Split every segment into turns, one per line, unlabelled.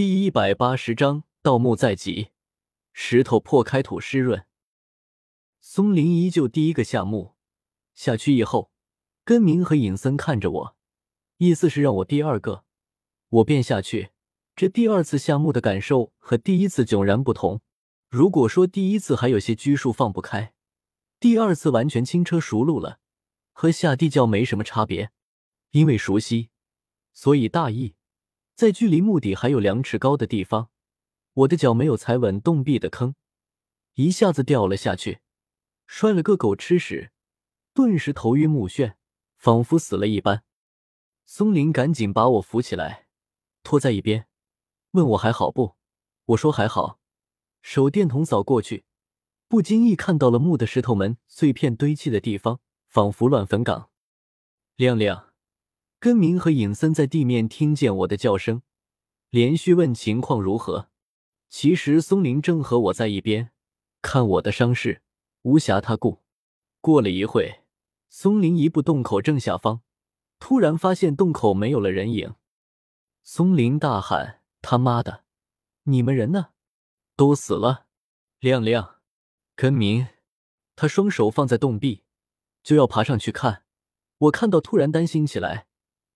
第一百八十章盗墓在即，石头破开土湿润。松林依旧第一个下墓，下去以后，根明和尹森看着我，意思是让我第二个，我便下去。这第二次下墓的感受和第一次迥然不同。如果说第一次还有些拘束放不开，第二次完全轻车熟路了，和下地窖没什么差别。因为熟悉，所以大意。在距离墓底还有两尺高的地方，我的脚没有踩稳洞壁的坑，一下子掉了下去，摔了个狗吃屎，顿时头晕目眩，仿佛死了一般。松林赶紧把我扶起来，拖在一边，问我还好不？我说还好。手电筒扫过去，不经意看到了墓的石头门碎片堆砌的地方，仿佛乱坟岗。亮亮、根明和尹森在地面听见我的叫声，连续问情况如何。其实松林正和我在一边看我的伤势，无暇他顾。过了一会，松林一步洞口正下方，突然发现洞口没有了人影。松林大喊：“他妈的，你们人呢？”都死了，亮亮，根明，他双手放在洞壁，就要爬上去看。我看到，突然担心起来。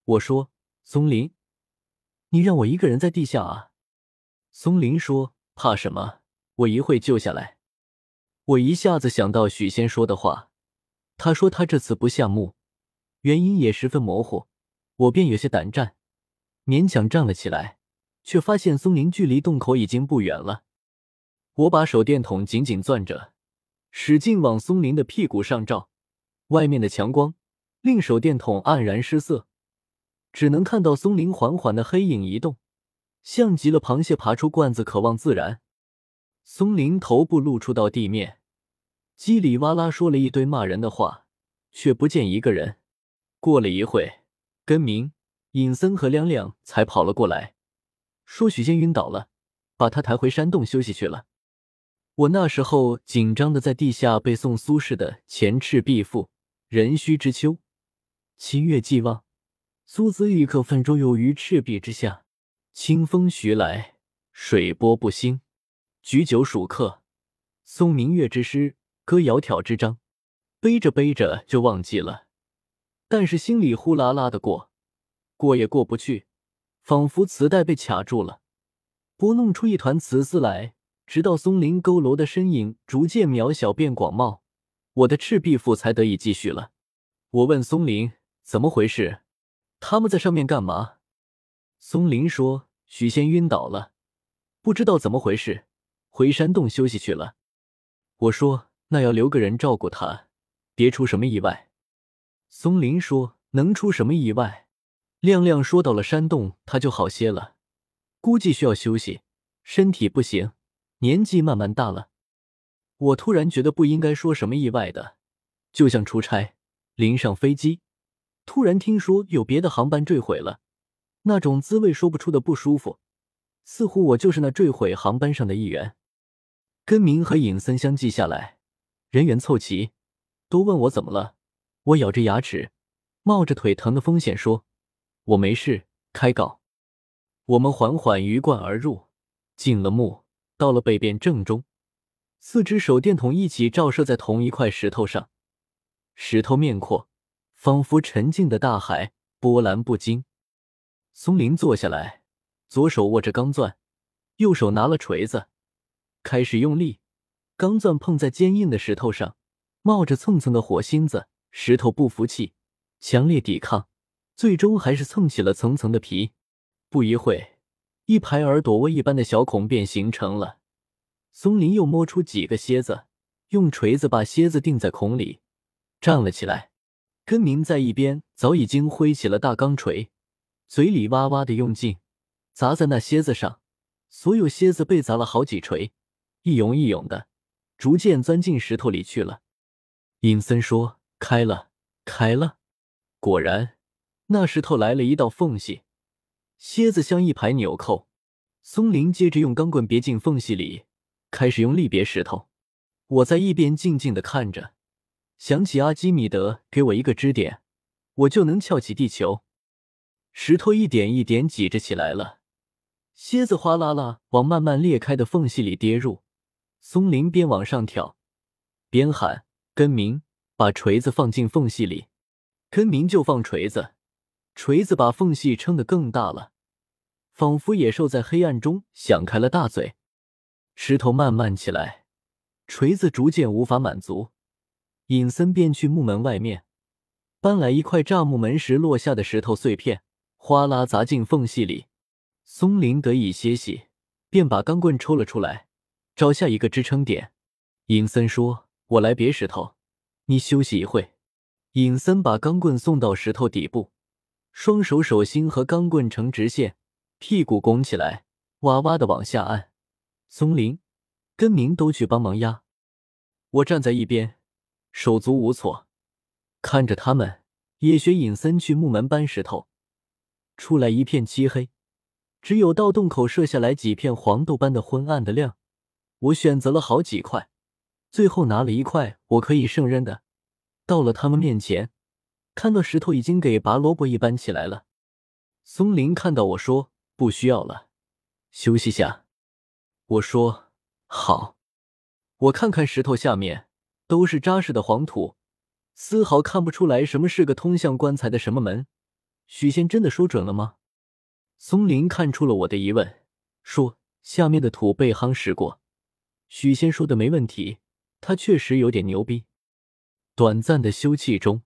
我说：“松林，你让我一个人在地下啊？”松林说：“怕什么？我一会救下来。”我一下子想到许仙说的话，他说他这次不下墓，原因也十分模糊，我便有些胆战，勉强站了起来，却发现松林距离洞口已经不远了。我把手电筒紧紧攥着，使劲往松林的屁股上照。外面的强光令手电筒黯然失色，只能看到松林缓缓的黑影移动，像极了螃蟹爬出罐子，渴望自然。松林头部露出到地面，叽里哇啦说了一堆骂人的话，却不见一个人。过了一会，根明、尹森和亮亮才跑了过来，说许仙晕倒了，把他抬回山洞休息去了。我那时候紧张的在地下背诵苏轼的《前赤壁赋》：“壬戌之秋，七月既望，苏子玉客泛舟游于赤壁之下。清风徐来，水波不兴。举酒属客，诵明月之诗，歌窈窕之章。背着背着就忘记了，但是心里呼啦啦的过，过也过不去，仿佛磁带被卡住了，拨弄出一团磁丝来。”直到松林佝偻的身影逐渐渺小变广袤，我的赤壁赋才得以继续了。我问松林怎么回事，他们在上面干嘛？松林说许仙晕倒了，不知道怎么回事，回山洞休息去了。我说那要留个人照顾他，别出什么意外。松林说能出什么意外？亮亮说到了山洞他就好些了，估计需要休息，身体不行。年纪慢慢大了，我突然觉得不应该说什么意外的，就像出差临上飞机，突然听说有别的航班坠毁了，那种滋味说不出的不舒服，似乎我就是那坠毁航班上的一员。根明和尹森相继下来，人员凑齐，都问我怎么了。我咬着牙齿，冒着腿疼的风险说：“我没事。”开搞。我们缓缓鱼贯而入，进了墓。到了北边正中，四只手电筒一起照射在同一块石头上，石头面阔，仿佛沉静的大海，波澜不惊。松林坐下来，左手握着钢钻，右手拿了锤子，开始用力。钢钻碰在坚硬的石头上，冒着蹭蹭的火星子，石头不服气，强烈抵抗，最终还是蹭起了层层的皮。不一会。一排耳朵窝一般的小孔便形成了。松林又摸出几个楔子，用锤子把楔子钉在孔里，站了起来。根明在一边早已经挥起了大钢锤，嘴里哇哇的用劲，砸在那蝎子上。所有蝎子被砸了好几锤，一涌一涌的，逐渐钻进石头里去了。尹森说：“开了，开了。”果然，那石头来了一道缝隙。蝎子像一排纽扣，松林接着用钢棍别进缝隙里，开始用力别石头。我在一边静静的看着，想起阿基米德给我一个支点，我就能翘起地球。石头一点一点挤着起来了，蝎子哗啦啦往慢慢裂开的缝隙里跌入。松林边往上跳，边喊：“根明，把锤子放进缝隙里。”根明就放锤子，锤子把缝隙撑得更大了，仿佛野兽在黑暗中想开了大嘴。石头慢慢起来，锤子逐渐无法满足，尹森便去木门外面搬来一块炸木门时落下的石头碎片，哗啦砸进缝隙里。松林得以歇息，便把钢棍抽了出来。找下一个支撑点，尹森说：“我来别石头，你休息一会。”尹森把钢棍送到石头底部，双手手心和钢棍成直线，屁股拱起来，哇哇的往下按。松林、根明都去帮忙压，我站在一边，手足无措，看着他们。也学尹森去木门搬石头，出来一片漆黑，只有到洞口射下来几片黄豆般的昏暗的亮。我选择了好几块，最后拿了一块我可以胜任的，到了他们面前，看到石头已经给拔萝卜一般起来了。松林看到我说：“不需要了，休息下。”我说：“好。”我看看石头下面都是扎实的黄土，丝毫看不出来什么是个通向棺材的什么门。许仙真的说准了吗？松林看出了我的疑问，说：“下面的土被夯实过。”许仙说的没问题，他确实有点牛逼。短暂的休憩中，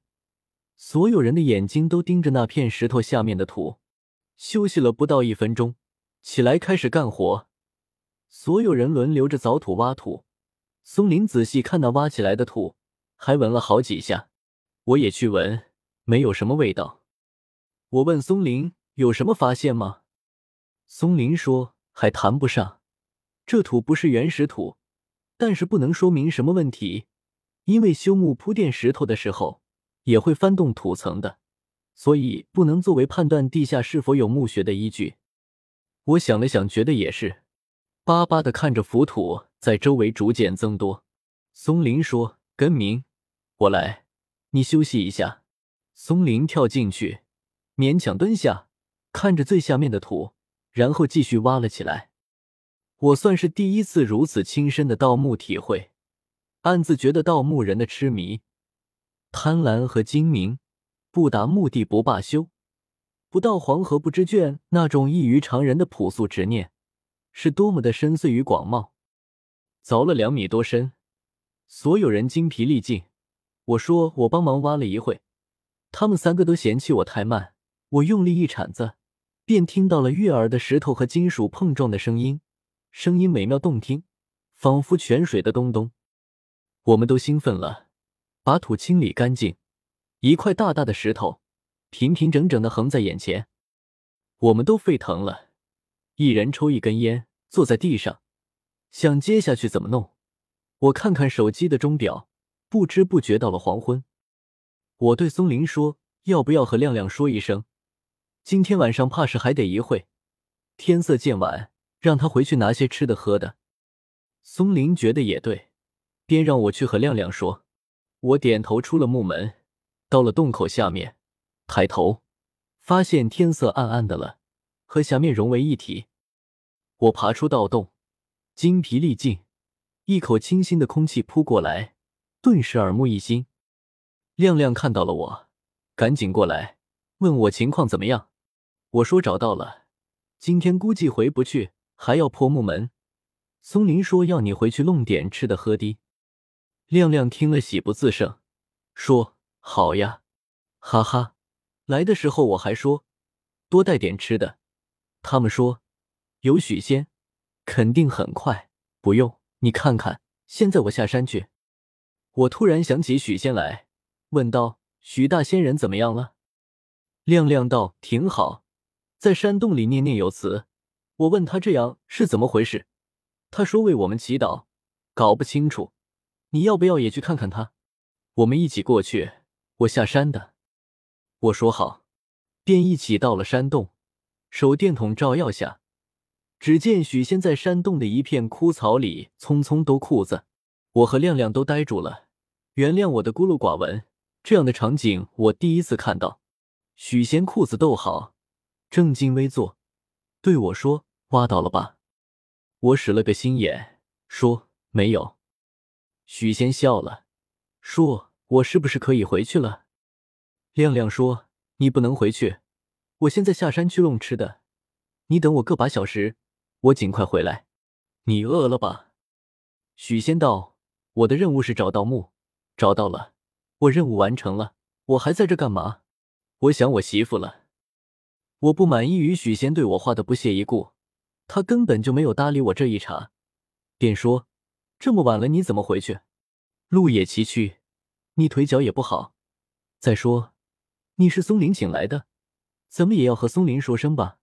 所有人的眼睛都盯着那片石头下面的土。休息了不到一分钟，起来开始干活。所有人轮流着凿土、挖土。松林仔细看那挖起来的土，还闻了好几下。我也去闻，没有什么味道。我问松林有什么发现吗？松林说还谈不上。这土不是原始土，但是不能说明什么问题，因为修木铺垫石头的时候也会翻动土层的，所以不能作为判断地下是否有墓穴的依据。我想了想，觉得也是，巴巴的看着浮土在周围逐渐增多。松林说：“根明，我来，你休息一下。”松林跳进去，勉强蹲下，看着最下面的土，然后继续挖了起来。我算是第一次如此亲身的盗墓体会，暗自觉得盗墓人的痴迷、贪婪和精明，不达目的不罢休，不到黄河不知倦那种异于常人的朴素执念，是多么的深邃与广袤。凿了两米多深，所有人精疲力尽。我说我帮忙挖了一会，他们三个都嫌弃我太慢。我用力一铲子，便听到了悦耳的石头和金属碰撞的声音。声音美妙动听，仿佛泉水的咚咚。我们都兴奋了，把土清理干净。一块大大的石头，平平整整的横在眼前。我们都沸腾了，一人抽一根烟，坐在地上，想接下去怎么弄。我看看手机的钟表，不知不觉到了黄昏。我对松林说：“要不要和亮亮说一声？今天晚上怕是还得一会，天色渐晚。”让他回去拿些吃的喝的。松林觉得也对，便让我去和亮亮说。我点头出了木门，到了洞口下面，抬头发现天色暗暗的了，和下面融为一体。我爬出盗洞，精疲力尽，一口清新的空气扑过来，顿时耳目一新。亮亮看到了我，赶紧过来问我情况怎么样。我说找到了，今天估计回不去。还要破木门，松林说要你回去弄点吃的喝的。亮亮听了喜不自胜，说：“好呀，哈哈！来的时候我还说多带点吃的，他们说有许仙，肯定很快。不用，你看看，现在我下山去。”我突然想起许仙来，问道：“许大仙人怎么样了？”亮亮道：“挺好，在山洞里念念有词。”我问他这样是怎么回事，他说为我们祈祷，搞不清楚。你要不要也去看看他？我们一起过去。我下山的。我说好，便一起到了山洞。手电筒照耀下，只见许仙在山洞的一片枯草里匆匆兜裤子。我和亮亮都呆住了。原谅我的孤陋寡闻，这样的场景我第一次看到。许仙裤子兜好，正襟危坐，对我说。挖到了吧？我使了个心眼，说没有。许仙笑了，说：“我是不是可以回去了？”亮亮说：“你不能回去，我现在下山去弄吃的，你等我个把小时，我尽快回来。你饿了吧？”许仙道：“我的任务是找盗墓，找到了，我任务完成了，我还在这干嘛？我想我媳妇了。”我不满意于许仙对我画的不屑一顾，他根本就没有搭理我这一茬，便说。这么晚了，你怎么回去？路也崎岖，你腿脚也不好。再说，你是松林请来的，怎么也要和松林说声吧？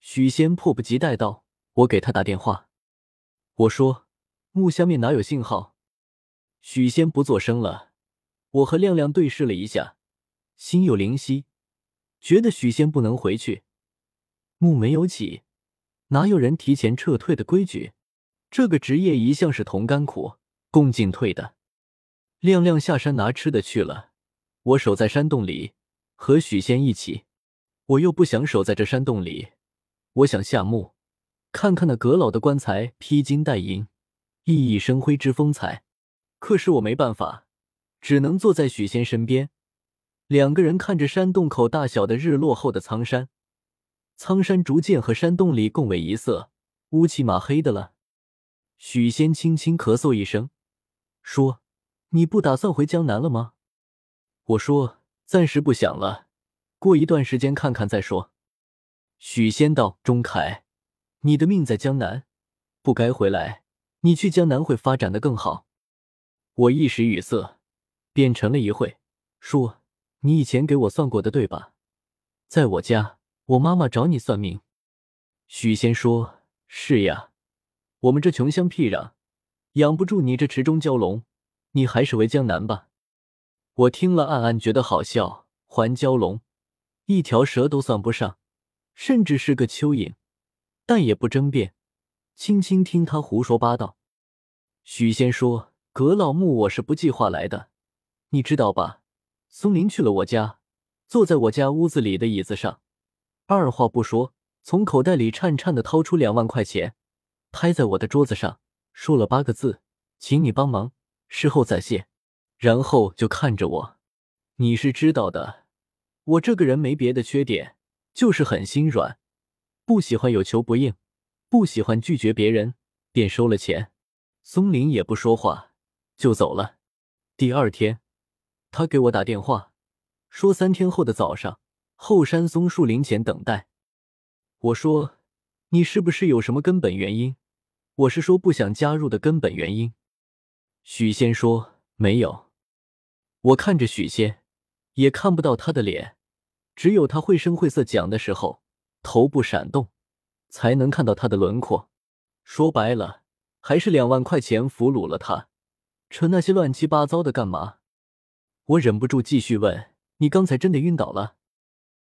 许仙迫不及待道：“我给他打电话。”我说：“木下面哪有信号？”许仙不作声了。我和亮亮对视了一下，心有灵犀，觉得许仙不能回去。木没有起，哪有人提前撤退的规矩？这个职业一向是同甘苦共进退的。亮亮下山拿吃的去了，我守在山洞里和许仙一起。我又不想守在这山洞里，我想下墓看看那阁老的棺材，披金戴银，熠熠生辉之风采。可是我没办法，只能坐在许仙身边，两个人看着山洞口大小的日落后的苍山。苍山逐渐和山洞里共为一色，乌漆麻黑的了。许仙轻轻咳嗽一声，说：“你不打算回江南了吗？”我说：“暂时不想了，过一段时间看看再说。”许仙道：“钟凯，你的命在江南，不该回来。你去江南会发展的更好。”我一时语塞，便沉了一会，说：“你以前给我算过的，对吧？在我家，我妈妈找你算命。”许仙说：“是呀。”我们这穷乡僻壤，养不住你这池中蛟龙，你还是回江南吧。我听了，暗暗觉得好笑。还蛟龙，一条蛇都算不上，甚至是个蚯蚓，但也不争辩，轻轻听他胡说八道。许仙说：“葛老木我是不计划来的，你知道吧？松林去了我家，坐在我家屋子里的椅子上，二话不说，从口袋里颤颤的掏出两万块钱。”拍在我的桌子上，说了八个字：“请你帮忙，事后再谢。”然后就看着我。你是知道的，我这个人没别的缺点，就是很心软，不喜欢有求不应，不喜欢拒绝别人，便收了钱。松林也不说话，就走了。第二天，他给我打电话，说三天后的早上，后山松树林前等待。我说：“你是不是有什么根本原因？”我是说不想加入的根本原因。许仙说：“没有。”我看着许仙，也看不到他的脸，只有他绘声绘色讲的时候，头部闪动，才能看到他的轮廓。说白了，还是两万块钱俘虏了他。扯那些乱七八糟的干嘛？我忍不住继续问：“你刚才真的晕倒了？”